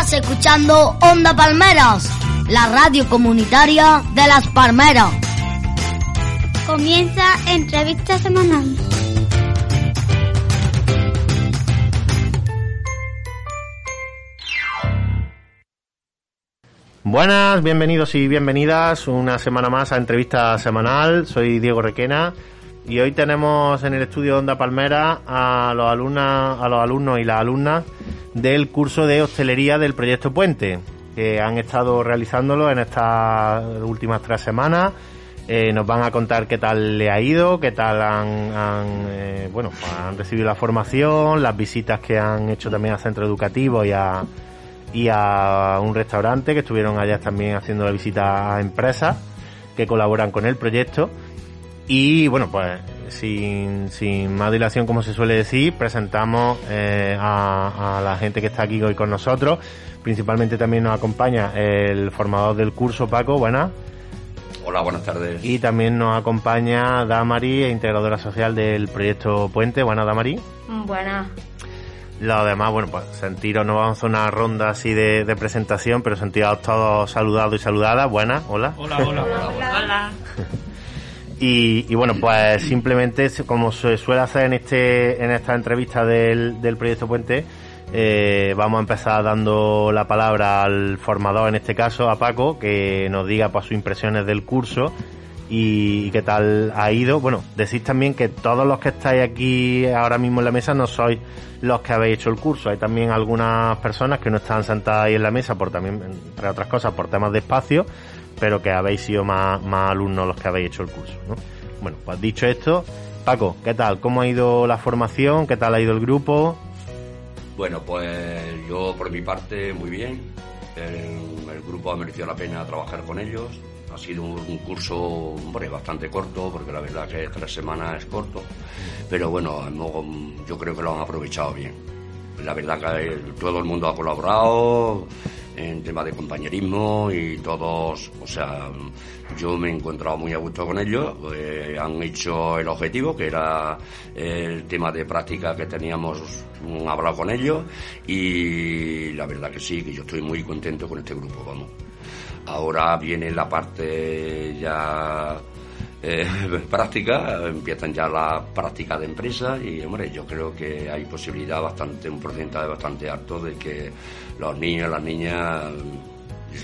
Estás escuchando Onda Palmeras, la radio comunitaria de las Palmeras. Comienza entrevista semanal. Buenas, bienvenidos y bienvenidas una semana más a entrevista semanal. Soy Diego Requena y hoy tenemos en el estudio Onda Palmera a los alumnas, a los alumnos y las alumnas del curso de hostelería del proyecto Puente, que han estado realizándolo en estas últimas tres semanas. Eh, nos van a contar qué tal le ha ido, qué tal han, eh, bueno, pues han recibido la formación, las visitas que han hecho también al centro educativo y a, y a un restaurante que estuvieron allá también haciendo la visita a empresas que colaboran con el proyecto. Y bueno, pues sin, sin más dilación, como se suele decir, presentamos eh, a, a, la gente que está aquí hoy con nosotros. Principalmente también nos acompaña el formador del curso, Paco. Buenas. Hola, buenas tardes. Y también nos acompaña Damari, integradora social del proyecto Puente. Buenas, Damari. Buenas. Lo demás, bueno, pues sentiros, no vamos a hacer una ronda así de, de presentación, pero sentiros todos saludados y saludadas. Buenas, hola. Hola, hola, hola. hola. Hola. Y, y, bueno, pues simplemente, como se suele hacer en este en esta entrevista del, del proyecto Puente, eh, vamos a empezar dando la palabra al formador, en este caso a Paco, que nos diga pues, sus impresiones del curso y, qué tal ha ido. Bueno, decís también que todos los que estáis aquí ahora mismo en la mesa no sois los que habéis hecho el curso. Hay también algunas personas que no están sentadas ahí en la mesa por también, entre otras cosas, por temas de espacio, pero que habéis sido más, más alumnos los que habéis hecho el curso. ¿no? Bueno, pues dicho esto, Paco, ¿qué tal? ¿Cómo ha ido la formación? ¿Qué tal ha ido el grupo? Bueno, pues yo por mi parte muy bien. El, el grupo ha merecido la pena trabajar con ellos. Ha sido un, un, curso hombre, bastante corto, porque la verdad que tres semanas es corto. Pero bueno, no, yo creo que lo han aprovechado bien. La verdad que todo el mundo ha colaborado en tema de compañerismo y todos, o sea, yo me he encontrado muy a gusto con ellos. Eh, han hecho el objetivo, que era el tema de práctica que teníamos hablado con ellos, y la verdad que sí, que yo estoy muy contento con este grupo, vamos. Ahora viene la parte ya eh, práctica, empiezan ya las prácticas de empresa y hombre, yo creo que hay posibilidad bastante, un porcentaje bastante alto de que los niños las niñas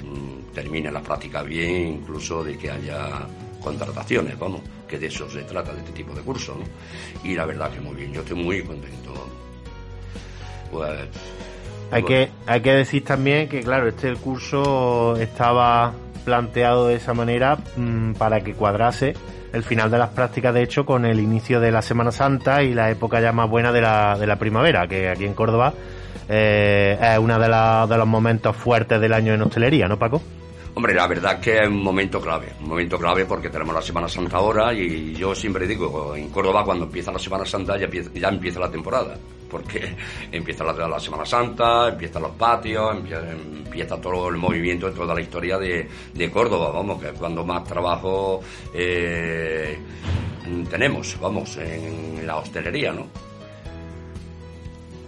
mm, terminen las prácticas bien, incluso de que haya contrataciones, vamos, que de eso se trata, de este tipo de cursos, ¿no? Y la verdad que muy bien, yo estoy muy contento. Pues hay que, hay que decir también que, claro, este curso estaba planteado de esa manera mmm, para que cuadrase el final de las prácticas, de hecho, con el inicio de la Semana Santa y la época ya más buena de la, de la primavera, que aquí en Córdoba eh, es uno de, la, de los momentos fuertes del año en hostelería, ¿no, Paco? Hombre, la verdad que es un momento clave, un momento clave porque tenemos la Semana Santa ahora y yo siempre digo, en Córdoba cuando empieza la Semana Santa ya ya empieza la temporada, porque empieza la, Semana Santa, empiezan los patios, empieza, todo el movimiento, toda la historia de, de, Córdoba, vamos, que es cuando más trabajo eh, tenemos, vamos, en la hostelería, ¿no?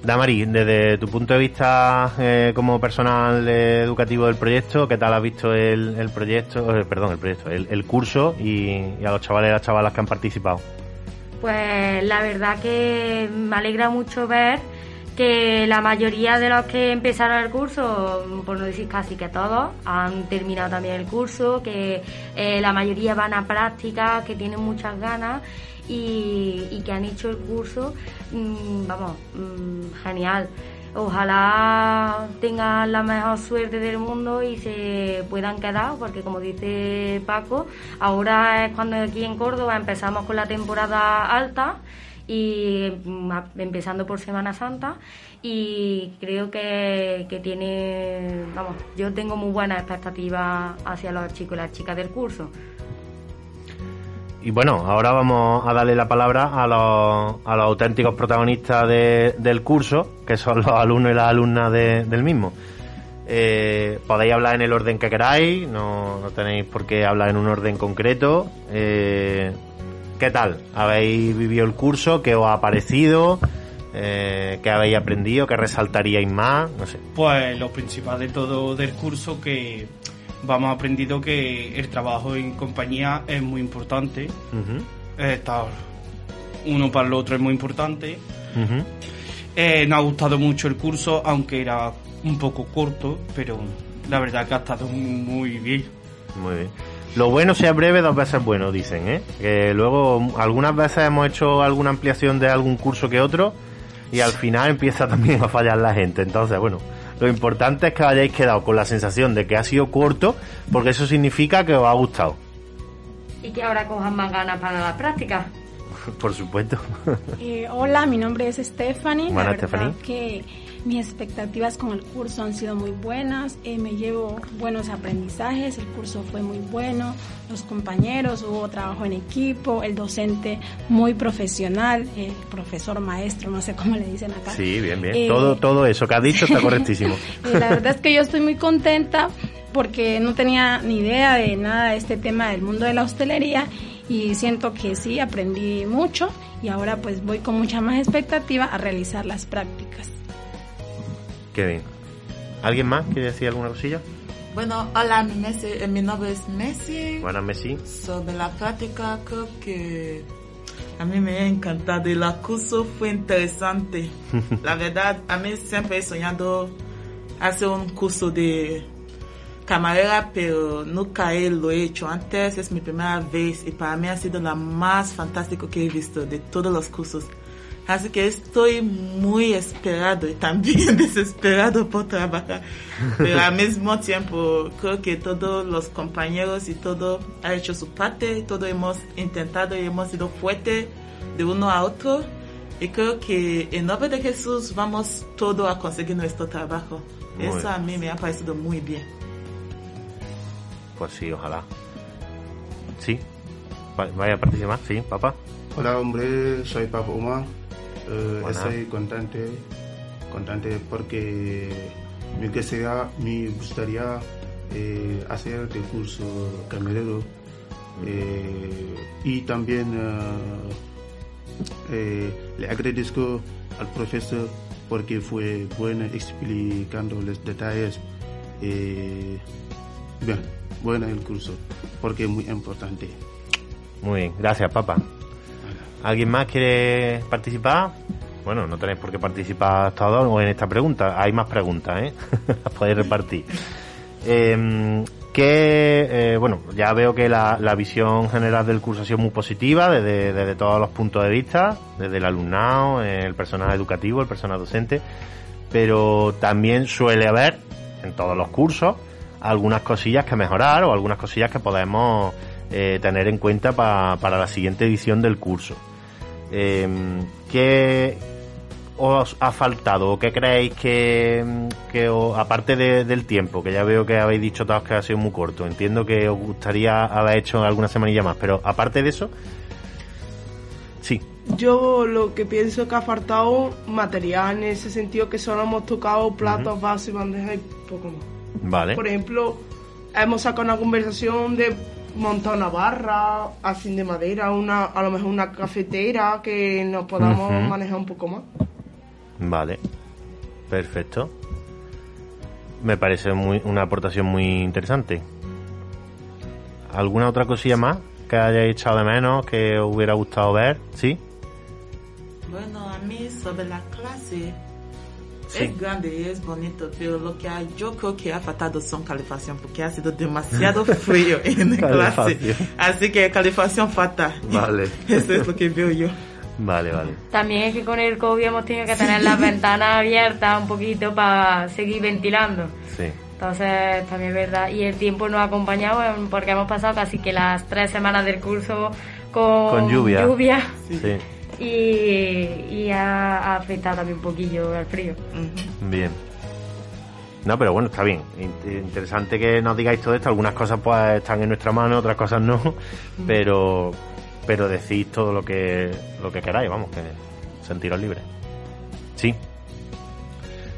Damari, desde tu punto de vista eh, como personal educativo del proyecto, ¿qué tal has visto el, el proyecto, eh, perdón, el proyecto, el, el curso y, y, a los chavales y las chavalas que han participado? Pues la verdad que me alegra mucho ver que la mayoría de los que empezaron el curso, por no decir casi que todos, han terminado también el curso, que eh, la mayoría van a práctica, que tienen muchas ganas y, que han hecho el curso, mmm, vamos, mmm, genial. Ojalá tengan la mejor suerte del mundo y se puedan quedar, porque como dice Paco, ahora es cuando aquí en Córdoba empezamos con la temporada alta y empezando por Semana Santa y creo que, que, tiene, vamos, yo tengo muy buenas expectativas hacia los chicos y las chicas del curso. Y bueno, ahora vamos a darle la palabra a los, a los auténticos protagonistas de, del curso, que son los alumnos y las alumnas de, del mismo. Eh, podéis hablar en el orden que queráis, no, no, tenéis por qué hablar en un orden concreto. Eh, ¿Qué tal? ¿Habéis vivido el curso? ¿Qué os ha parecido? Eh, ¿Qué habéis aprendido? ¿Qué resaltaríais más? No sé. Pues lo principal de todo del curso que vamos aprendido que el trabajo en compañía es muy importante. Ujú, Estar uno para el otro es muy importante. ujú. Eh, nos ha gustado mucho el curso, aunque era un poco corto, pero la verdad que ha estado muy bien. Muy bien. Lo bueno sea breve, dos veces bueno, dicen, ¿eh? Que luego algunas veces hemos hecho alguna ampliación de algún curso que otro y al final empieza también a fallar la gente. Entonces, bueno, lo importante es que hayáis quedado con la sensación de que ha sido corto porque eso significa que os ha gustado. Y que ahora cojan más ganas para la práctica. Por supuesto. Eh, hola, mi nombre es Stephanie. Buenas, la verdad Stephanie. que mis expectativas con el curso han sido muy buenas. Eh, me llevo buenos aprendizajes. El curso fue muy bueno. Los compañeros, hubo trabajo en equipo. El docente muy profesional. El profesor maestro, no sé cómo le dicen acá. Sí, bien, bien. Eh, Todo, todo eso que has dicho está correctísimo. La verdad es que yo estoy muy contenta porque no tenía ni idea de nada de este tema del mundo de la hostelería y siento que sí, aprendí mucho y ahora pues voy con mucha más expectativa a realizar las prácticas. Qué bien. ¿Alguien más quiere decir alguna cosilla? Bueno, hola, mi, Messi- eh, mi nombre es Messi. Buenas, Messi. Sobre la práctica, creo que a mí me ha encantado y el curso fue interesante. la verdad, a mí siempre he soñado hacer un curso de camarera, pero nunca he lo he hecho. Antes es mi primera vez y para mí ha sido la más fantástica que he visto de todos los cursos. Así que estoy muy esperado y también desesperado por trabajar. Pero al mismo tiempo creo que todos los compañeros y todo ha hecho su parte, todos hemos intentado y hemos sido fuertes de uno a otro. Y creo que en nombre de Jesús vamos todos a conseguir nuestro trabajo. Muy Eso bien. a mí me ha parecido muy bien. Pues sí, ojalá. Sí. Va- Vaya a participar, sí, papá. Hola hombre, soy Papa Omar. Eh, estoy contente, contente porque me gustaría, me gustaría eh, hacer el curso camarero eh, y también le agradezco al profesor porque fue bueno explicando los detalles. Bien, bueno el curso porque es muy importante. Muy bien, gracias, papá. ¿Alguien más quiere participar? Bueno, no tenéis por qué participar todos en esta pregunta. Hay más preguntas, ¿eh? Las podéis repartir. Eh, que, eh, bueno, ya veo que la, la visión general del curso ha sido muy positiva desde, desde todos los puntos de vista, desde el alumnado, el personal educativo, el personal docente, pero también suele haber en todos los cursos algunas cosillas que mejorar o algunas cosillas que podemos eh, tener en cuenta pa- para la siguiente edición del curso. Eh, ¿Qué os ha faltado o qué creéis que, que os- aparte de- del tiempo, que ya veo que habéis dicho todos que ha sido muy corto, entiendo que os gustaría haber hecho alguna semanilla más, pero aparte de eso, sí, Yo lo que pienso es que ha faltado material en ese sentido que solo hemos tocado platos, vasos y bandejas y poco más. vale. Por ejemplo, hemos sacado una conversación de montar una barra, así de madera, una, a lo mejor una cafetera que nos podamos manejar un poco más. Vale, perfecto. Me parece muy, una aportación muy interesante. ¿Alguna otra cosilla más que hayáis echado de menos, que os hubiera gustado ver? ¿Sí? Bueno, a mí sobre la clase Sí. es grande y es bonito, pero lo que yo creo que ha faltado son calefacción porque ha sido demasiado frío en la clase. Así que calefacción falta. Vale. Eso es lo que veo yo. Vale, vale. También es que con el COVID hemos tenido que tener las ventanas abiertas un poquito para seguir ventilando. Sí. Entonces, también es verdad. Y el tiempo nos ha acompañado eh, porque hemos pasado casi que las tres semanas del curso con, Con lluvia. Sí. Y, y ha, ha afectado también un poquillo al frío. Bien. No, pero bueno, está bien. In- Interesante que nos digáis todo esto. Algunas cosas pues están en nuestra mano, otras cosas no. Pero, pero decís todo lo que, lo que queráis, vamos, que sentiros libres. Sí.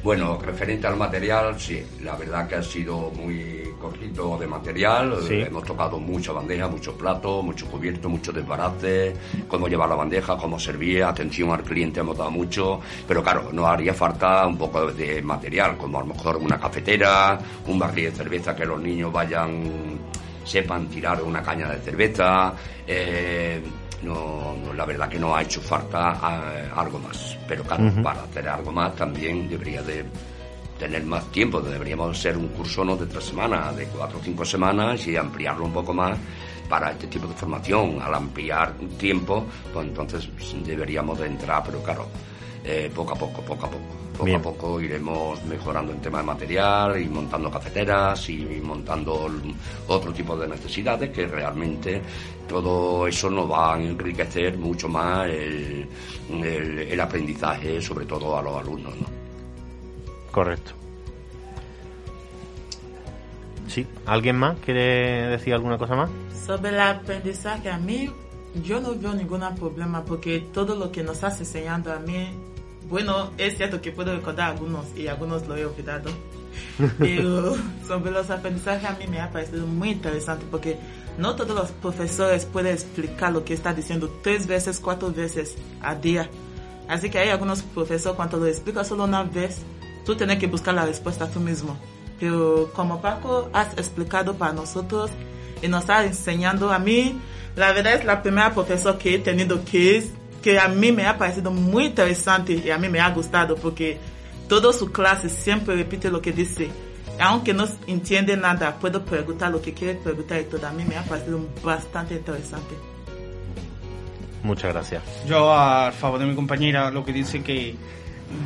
Bueno, referente al material, sí, la verdad que ha sido muy cortito de material. Sí. Eh, Hemos tocado mucha bandeja, muchos platos, mucho cubierto, mucho desbarace, cómo llevar la bandeja, cómo servía, atención al cliente hemos dado mucho. Pero claro, nos haría falta un poco de material, como a lo mejor una cafetera, un barril de cerveza que los niños vayan, sepan tirar una caña de cerveza. eh, no, no, la verdad que no ha hecho falta eh, algo más. Pero claro, para hacer algo más también debería de tener más tiempo. Deberíamos ser un curso no de tres semanas, de cuatro o cinco semanas y ampliarlo un poco más para este tipo de formación. Al ampliar tiempo, pues entonces deberíamos de entrar, pero claro, eh, poco a poco, poco a poco. Poco Bien. a poco iremos mejorando en tema de material y montando cafeteras y montando otro tipo de necesidades que realmente todo eso nos va a enriquecer mucho más el, el- el aprendizaje, sobre todo a los alumnos. ¿no? Correcto. Sí, ¿alguien más quiere decir alguna cosa más? Sobre el aprendizaje, a mí, yo no veo ningún problema porque todo lo que nos estás enseñando a mí, bueno, es cierto que puedo recordar algunos y algunos lo he olvidado. Pero sobre los aprendizajes a mí me ha parecido muy interesante porque no todos los profesores pueden explicar lo que está diciendo tres veces, cuatro veces a día. Así que hay algunos profesores cuando lo explicas solo una vez, tú tienes que buscar la respuesta tú mismo. Pero como Paco has explicado para nosotros y nos está enseñando a mí, la verdad es la primera profesora que he tenido que es que a mí me ha parecido muy interesante y a mí me ha gustado porque toda su clase siempre repite lo que dice. Aunque no entiende nada, puedo preguntar lo que quiere preguntar y todo. A mí me ha parecido bastante interesante. Muchas gracias. Yo, a favor de mi compañera, lo que dice que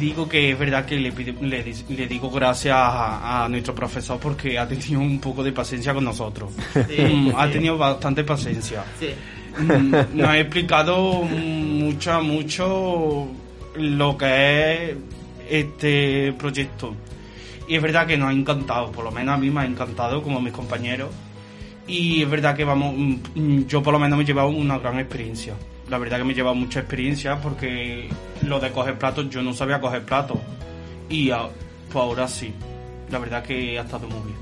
digo que es verdad que le, le, le digo gracias a, a nuestro profesor porque ha tenido un poco de paciencia con nosotros. Sí, Mm, Ha sí. tenido bastante paciencia. Sí. Mm, Nos ha explicado mucho, mucho lo que es este proyecto. Y es verdad que nos ha encantado, por lo menos a mí me ha encantado como a mis compañeros. Y es verdad que vamos, mm, yo por lo menos me he llevado una gran experiencia. La verdad que me he llevado mucha experiencia porque lo de coger platos, yo no sabía coger platos. Y pues ahora sí. La verdad que ha estado muy bien.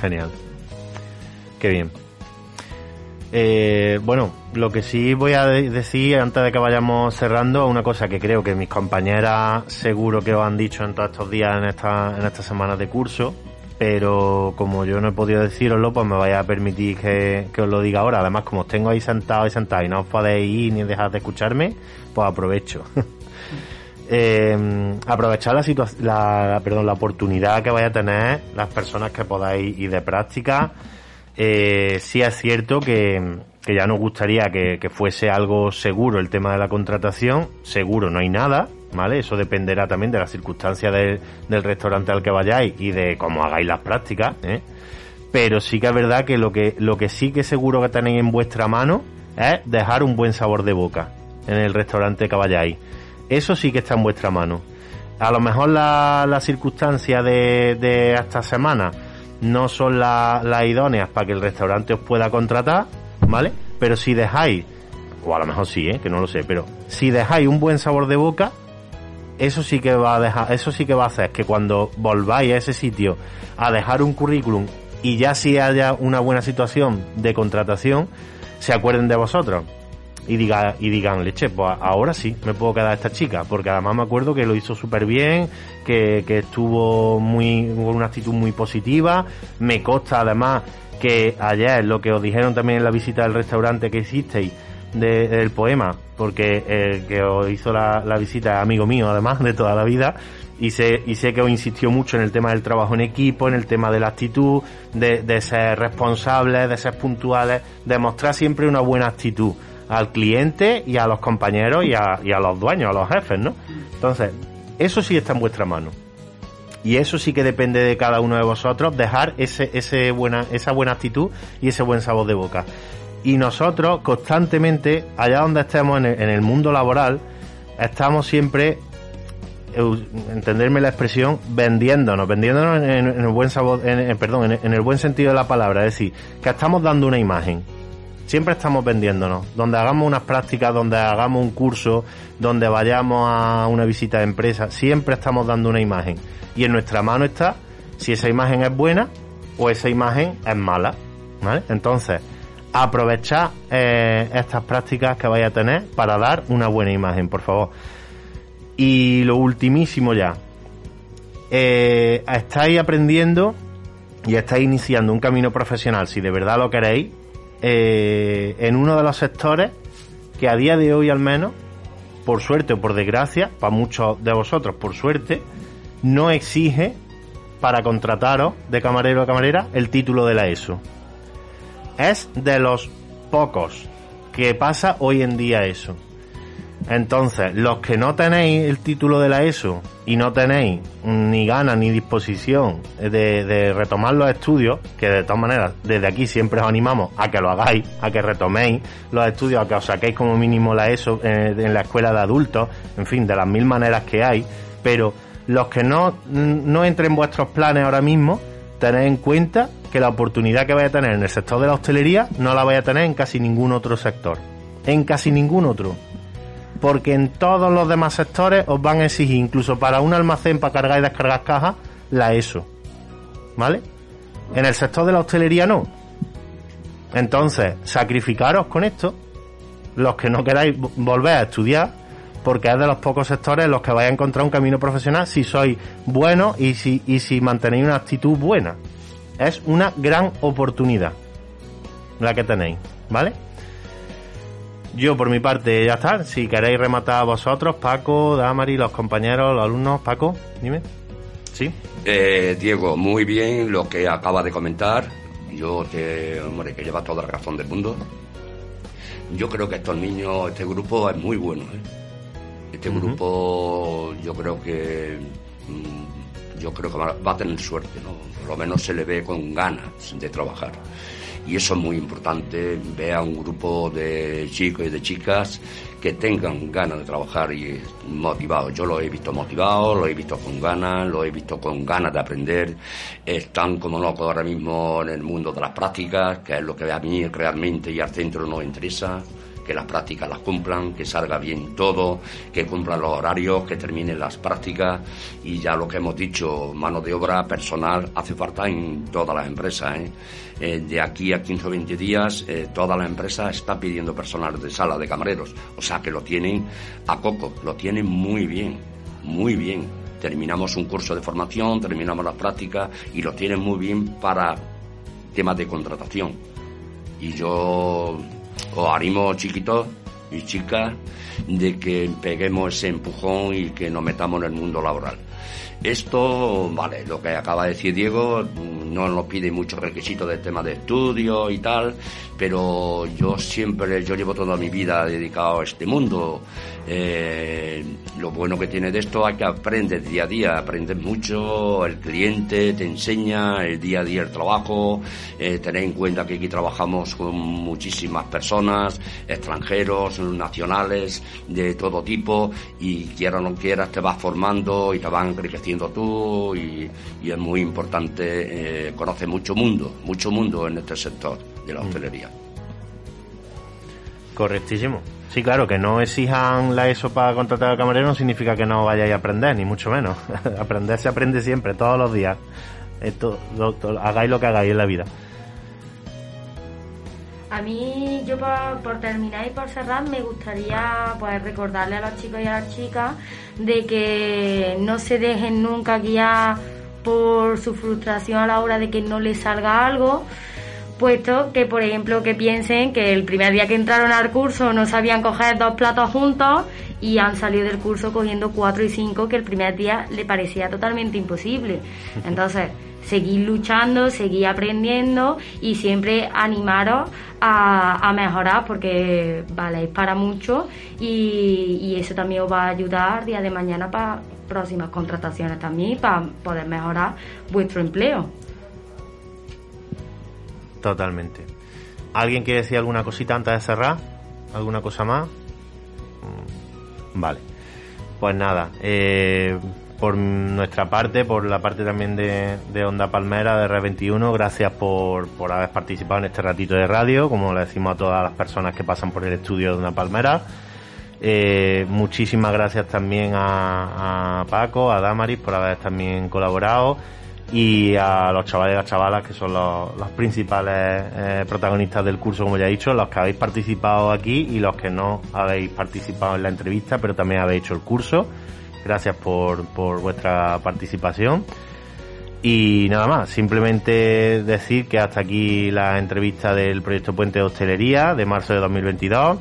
Genial. Qué bien. Eh, bueno, lo que sí voy a de- decir antes de que vayamos cerrando, una cosa que creo que mis compañeras seguro que os han dicho en todos estos días, en, esta, en estas semanas de curso, pero como yo no he podido deciroslo, pues me vaya a permitir que, os lo diga ahora. Además, como os tengo ahí sentado y sentado y no os podéis ir ni dejar de escucharme, pues aprovecho. Eh, aprovechar la, situa- la, perdón, la oportunidad que vaya a tener las personas que podáis ir de práctica. Eh, sí es cierto que, que ya nos gustaría que, que fuese algo seguro el tema de la contratación. Seguro no hay nada, ¿vale? Eso dependerá también de las circunstancias del- del restaurante al que vayáis y de cómo hagáis las prácticas, ¿eh? Pero sí que es verdad que lo que, lo que sí que seguro que tenéis en vuestra mano es dejar un buen sabor de boca en el restaurante que vayáis. Eso sí que está en vuestra mano. A lo mejor las la circunstancias de, de esta semana no son la- las idóneas para que el restaurante os pueda contratar, ¿vale? Pero si dejáis, o a lo mejor sí, ¿eh? que no lo sé, pero si dejáis un buen sabor de boca, eso sí que va a dejar, eso sí que va a hacer que cuando volváis a ese sitio a dejar un currículum y ya si haya una buena situación de contratación, se acuerden de vosotros y diga y digan leche pues ahora sí me puedo quedar esta chica porque además me acuerdo que lo hizo súper bien que, que estuvo muy con una actitud muy positiva. Me consta además que ayer lo que os dijeron también en la visita del restaurante que hicisteis de- del poema porque el que os hizo la, la visita amigo mío además de toda la vida y sé, y sé que os insistió mucho en el tema del trabajo en equipo, en el tema de la actitud, de, de ser responsables, de ser puntuales, de mostrar siempre una buena actitud al cliente y a los compañeros y a, los dueños, a los jefes, ¿no? Entonces, eso sí está en vuestra mano. Y eso sí que depende de cada uno de vosotros, dejar ese, ese buena, esa buena actitud y ese buen sabor de boca. Y nosotros, constantemente, allá donde estemos en el, en el mundo laboral, estamos siempre, entenderme la expresión, vendiéndonos, vendiéndonos en, el buen sabor, en, perdón, en el buen sentido de la palabra, es decir, que estamos dando una imagen Siempre estamos vendiéndonos. Donde hagamos unas prácticas, donde hagamos un curso, donde vayamos a una visita de empresa, siempre estamos dando una imagen. Y en nuestra mano está si esa imagen es buena o esa imagen es mala. ¿vale? Entonces, aprovechad eh, estas prácticas que vais a tener para dar una buena imagen, por favor. Y lo ultimísimo ya. Eh, estáis aprendiendo y estáis iniciando un camino profesional, si de verdad lo queréis, eh, en uno de los sectores que a día de hoy al menos, por suerte o por desgracia, para muchos de vosotros por suerte, no exige para contrataros de camarero a camarera el título de la ESO. Es de los pocos que pasa hoy en día eso. Entonces, los que no tenéis el título de la ESO y no tenéis ni ganas ni disposición de, retomar los estudios, que de todas maneras desde aquí siempre os animamos a que lo hagáis, a que retoméis los estudios, a que os saquéis como mínimo la ESO eh, en la escuela de adultos, en fin, de las mil maneras que hay, pero los que no, no entren en vuestros planes ahora mismo, tened en cuenta que la oportunidad que vais a tener en el sector de la hostelería no la vais a tener en casi ningún otro sector. En casi ningún otro porque en todos los demás sectores os van a exigir, incluso para un almacén para cargar y descargar cajas, la ESO. ¿Vale? En el sector de la hostelería no. Entonces, sacrificaros con esto, los que no queráis volver a estudiar, porque es de los pocos sectores en los que vais a encontrar un camino profesional si sois buenos y si, y si mantenéis una actitud buena. Es una gran oportunidad la que tenéis, ¿vale? Yo por mi parte ya está. Si queréis rematar vosotros, Paco, Damari, los compañeros, los alumnos, Paco, dime. ¿Sí? Eh, Diego, muy bien lo que acaba de comentar. Yo te, hombre, que lleva toda la razón del mundo. Yo creo que estos niños, este grupo es muy bueno. ¿eh? Este grupo, yo creo que, mm, yo creo que va, va a tener suerte, ¿no? Por lo menos se le ve con ganas de trabajar y eso es muy importante, ver a un grupo de chicos y de chicas que tengan ganas de trabajar y motivados. Yo lo he visto motivados, lo he visto con ganas, lo he visto con ganas de aprender. Están como locos ahora mismo en el mundo de las prácticas, que es lo que a mí realmente y al centro nos interesa que las prácticas las cumplan, que salga bien todo, que cumplan los horarios, que terminen las prácticas y ya lo que hemos dicho, mano de obra personal hace falta en todas las empresas. ¿eh? Eh, de aquí a 15 o 20 días eh, toda la empresa está pidiendo personal de sala de camareros, o sea que lo tienen a coco, lo tienen muy bien, muy bien. Terminamos un curso de formación, terminamos las prácticas y lo tienen muy bien para temas de contratación. Y yo os animo, chiquitos y chicas, de que peguemos ese empujón y que nos metamos en el mundo laboral. Esto, vale, lo que acaba de decir Diego, no nos pide muchos requisitos del tema de estudio y tal, pero yo siempre, yo llevo toda mi vida dedicado a este mundo. Eh, lo bueno que tiene de esto es que aprendes día a día, aprendes mucho, el cliente te enseña el día a día el trabajo, eh, en cuenta que aquí trabajamos con muchísimas personas, extranjeros, nacionales, de todo tipo, y quiera o no quieras te vas formando y te van enriqueciendo tú, y, es muy importante, eh, conoce mucho mundo, mucho mundo en este sector de la hostelería. Correctísimo. Sí, claro, que no exijan la ESO para contratar al camarero no significa que no vayáis a aprender, ni mucho menos. aprender se aprende siempre, todos los días. Esto, hagáis lo que hagáis en la vida. A mí, yo por, terminar y por cerrar, me gustaría pues recordarle a los chicos y a las chicas de que no se dejen nunca guiar por su frustración a la hora de que no les salga algo, puesto que, por ejemplo, que piensen que el primer día que entraron al curso no sabían coger dos platos juntos y han salido del curso cogiendo cuatro y cinco que el primer día le parecía totalmente imposible. Entonces, seguir luchando, seguir aprendiendo y siempre animaros a, mejorar porque vale, es para mucho y, y, eso también os va a ayudar día de mañana para próximas contrataciones también para poder mejorar vuestro empleo. Totalmente. ¿Alguien quiere decir alguna cosita antes de cerrar? ¿Alguna cosa más? Mm, vale. Pues nada, eh, por nuestra parte, por la parte también de, de Onda Palmera, de R21, gracias por, por haber participado en este ratito de radio, como le decimos a todas las personas que pasan por el estudio de Onda Palmera. Eh, muchísimas gracias también a, Paco, a Damaris por haber también colaborado y a los chavales y las chavalas que son los, principales eh, protagonistas del curso, como ya he dicho, los que habéis participado aquí y los que no habéis participado en la entrevista, pero también habéis hecho el curso. Gracias por, por vuestra participación. Y nada más, simplemente decir que hasta aquí la entrevista del proyecto Puente de Hostelería de marzo de 2022.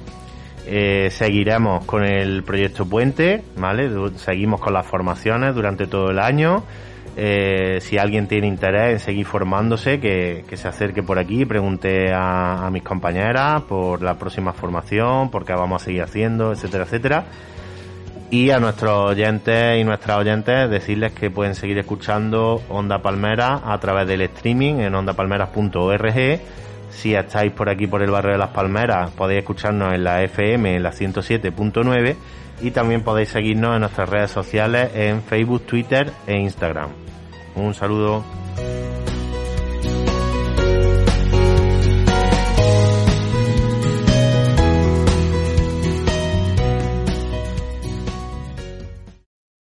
Eh, seguiremos con el proyecto Puente, ¿vale? Seguimos con las formaciones durante todo el año. Eh, si alguien tiene interés en seguir formándose, que, se acerque por aquí, pregunte a, a, mis compañeras por la próxima formación, por qué vamos a seguir haciendo, etcétera, etcétera. Y a nuestros oyentes y nuestras oyentes decirles que pueden seguir escuchando Onda Palmera a través del streaming en ondapalmeras.org. Si estáis por aquí por el barrio de Las Palmeras, podéis escucharnos en la FM en la 107.9 y también podéis seguirnos en nuestras redes sociales en Facebook, Twitter e Instagram. Un saludo.